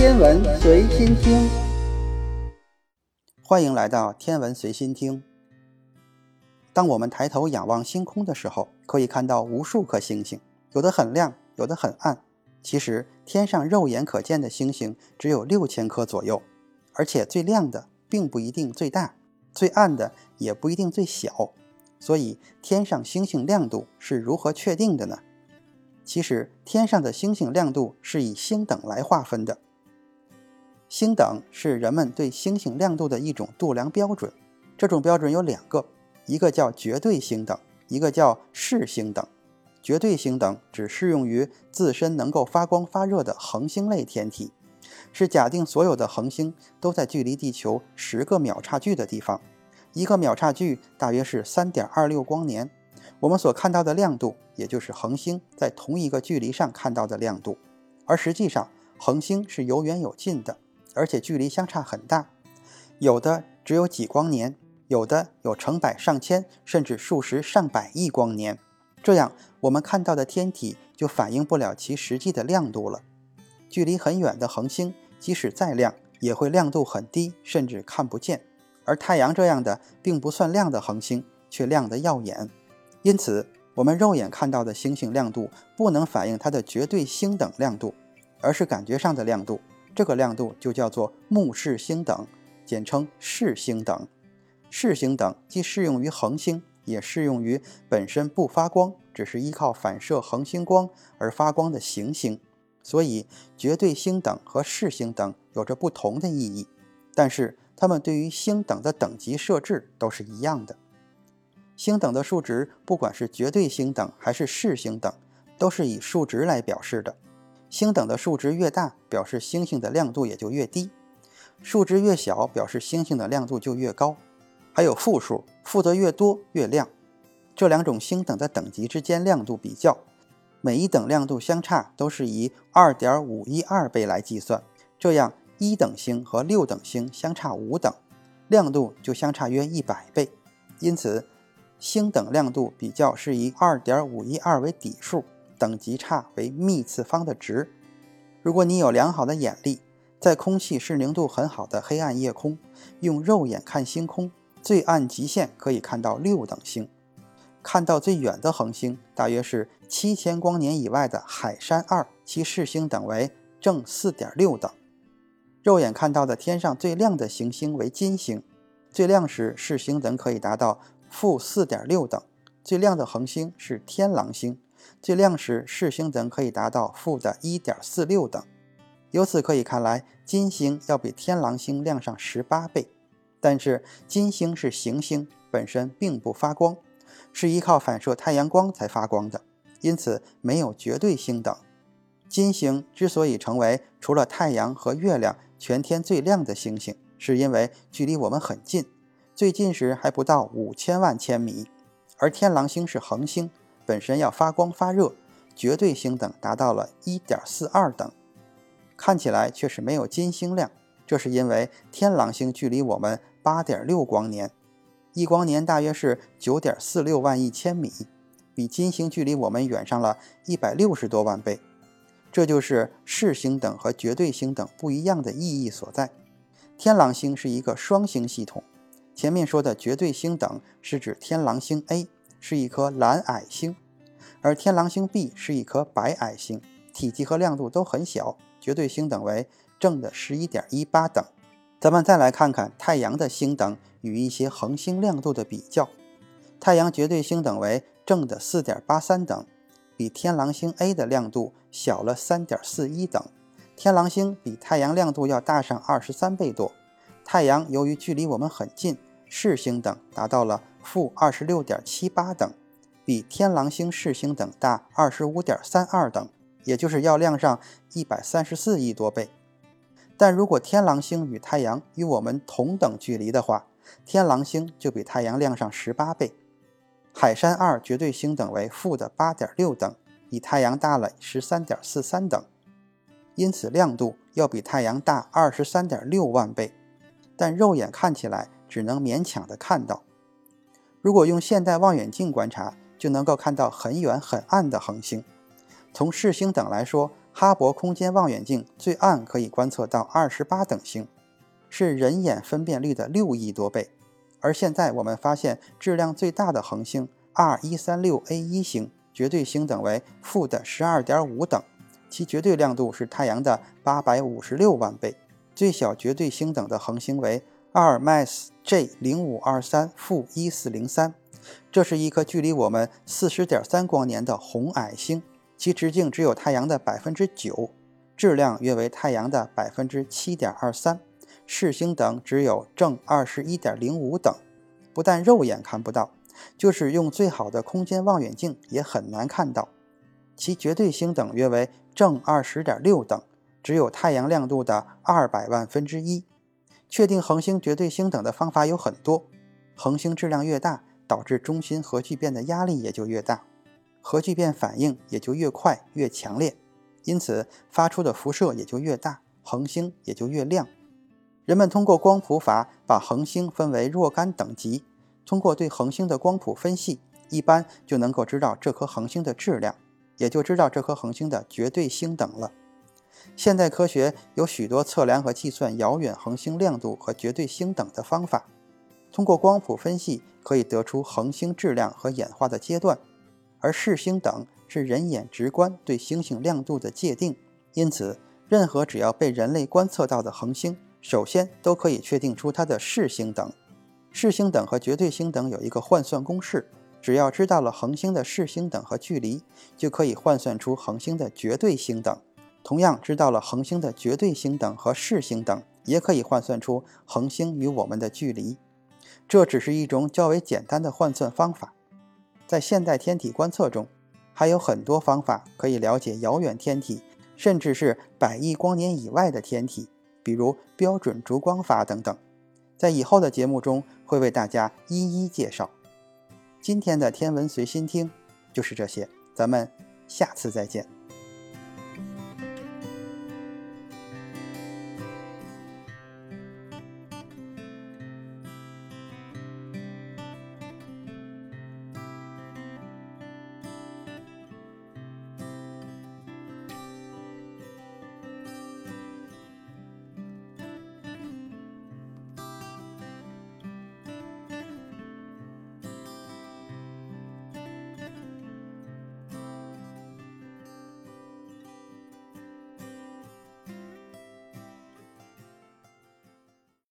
天文随心听，欢迎来到天文随心听。当我们抬头仰望星空的时候，可以看到无数颗星星，有的很亮，有的很暗。其实天上肉眼可见的星星只有六千颗左右，而且最亮的并不一定最大，最暗的也不一定最小。所以，天上星星亮度是如何确定的呢？其实，天上的星星亮度是以星等来划分的。星等是人们对星星亮度的一种度量标准。这种标准有两个，一个叫绝对星等，一个叫视星等。绝对星等只适用于自身能够发光发热的恒星类天体，是假定所有的恒星都在距离地球十个秒差距的地方，一个秒差距大约是三点二六光年。我们所看到的亮度，也就是恒星在同一个距离上看到的亮度，而实际上恒星是有远有近的，而且距离相差很大，有的只有几光年，有的有成百上千甚至数十上百亿光年。这样我们看到的天体就反映不了其实际的亮度了。距离很远的恒星，即使再亮，也会亮度很低，甚至看不见。而太阳这样的并不算亮的恒星，却亮得耀眼。因此，我们肉眼看到的星星亮度不能反映它的绝对星等亮度，而是感觉上的亮度。这个亮度就叫做目视星等，简称视星等。视星等既适用于恒星，也适用于本身不发光，只是依靠反射恒星光而发光的行星。所以，绝对星等和视星等有着不同的意义，但是它们对于星等的等级设置都是一样的。星等的数值，不管是绝对星等还是视星等，都是以数值来表示的。星等的数值越大，表示星星的亮度也就越低；数值越小，表示星星的亮度就越高。还有负数，负的越多越亮。这两种星等的等级之间亮度比较，每一等亮度相差都是以二点五一二倍来计算。这样，一等星和六等星相差五等，亮度就相差约一百倍。因此。星等亮度比较是以二点五一二为底数，等级差为幂次方的值。如果你有良好的眼力，在空气视宁度很好的黑暗夜空，用肉眼看星空，最暗极限可以看到六等星。看到最远的恒星，大约是七千光年以外的海山二，其视星等为正四点六等。肉眼看到的天上最亮的行星为金星，最亮时视星等可以达到。负四点六等，最亮的恒星是天狼星，最亮时视星等可以达到负的一点四六等。由此可以看来，金星要比天狼星亮上十八倍。但是金星是行星，本身并不发光，是依靠反射太阳光才发光的，因此没有绝对星等。金星之所以成为除了太阳和月亮全天最亮的星星，是因为距离我们很近。最近时还不到五千万千米，而天狼星是恒星，本身要发光发热，绝对星等达到了一点四二等，看起来却是没有金星亮。这是因为天狼星距离我们八点六光年，一光年大约是九点四六万亿千米，比金星距离我们远上了一百六十多万倍。这就是视星等和绝对星等不一样的意义所在。天狼星是一个双星系统。前面说的绝对星等是指天狼星 A 是一颗蓝矮星，而天狼星 B 是一颗白矮星，体积和亮度都很小，绝对星等为正的十一点一八等。咱们再来看看太阳的星等与一些恒星亮度的比较。太阳绝对星等为正的四点八三等，比天狼星 A 的亮度小了三点四一等。天狼星比太阳亮度要大上二十三倍多。太阳由于距离我们很近。视星等达到了负二十六点七八等，比天狼星视星等大二十五点三二等，也就是要亮上一百三十四亿多倍。但如果天狼星与太阳与我们同等距离的话，天狼星就比太阳亮上十八倍。海山二绝对星等为负的八点六等，比太阳大了十三点四三等，因此亮度要比太阳大二十三点六万倍。但肉眼看起来。只能勉强的看到。如果用现代望远镜观察，就能够看到很远很暗的恒星。从视星等来说，哈勃空间望远镜最暗可以观测到二十八等星，是人眼分辨率的六亿多倍。而现在我们发现质量最大的恒星 R 一三六 A 一星，绝对星等为负的十二点五等，其绝对亮度是太阳的八百五十六万倍。最小绝对星等的恒星为二 Mass J 零五二三负一四零三，这是一颗距离我们四十点三光年的红矮星，其直径只有太阳的百分之九，质量约为太阳的百分之七点二三。视星等只有正二十一点零五等，不但肉眼看不到，就是用最好的空间望远镜也很难看到。其绝对星等约为正二十点六等，只有太阳亮度的二百万分之一。确定恒星绝对星等的方法有很多，恒星质量越大，导致中心核聚变的压力也就越大，核聚变反应也就越快越强烈，因此发出的辐射也就越大，恒星也就越亮。人们通过光谱法把恒星分为若干等级，通过对恒星的光谱分析，一般就能够知道这颗恒星的质量，也就知道这颗恒星的绝对星等了。现代科学有许多测量和计算遥远恒星亮度和绝对星等的方法，通过光谱分析可以得出恒星质量和演化的阶段，而视星等是人眼直观对星星亮度的界定，因此任何只要被人类观测到的恒星。首先，都可以确定出它的视星等。视星等和绝对星等有一个换算公式，只要知道了恒星的视星等和距离，就可以换算出恒星的绝对星等。同样，知道了恒星的绝对星等和视星等，也可以换算出恒星与我们的距离。这只是一种较为简单的换算方法。在现代天体观测中，还有很多方法可以了解遥远天体，甚至是百亿光年以外的天体。比如标准烛光法等等，在以后的节目中会为大家一一介绍。今天的天文随心听就是这些，咱们下次再见。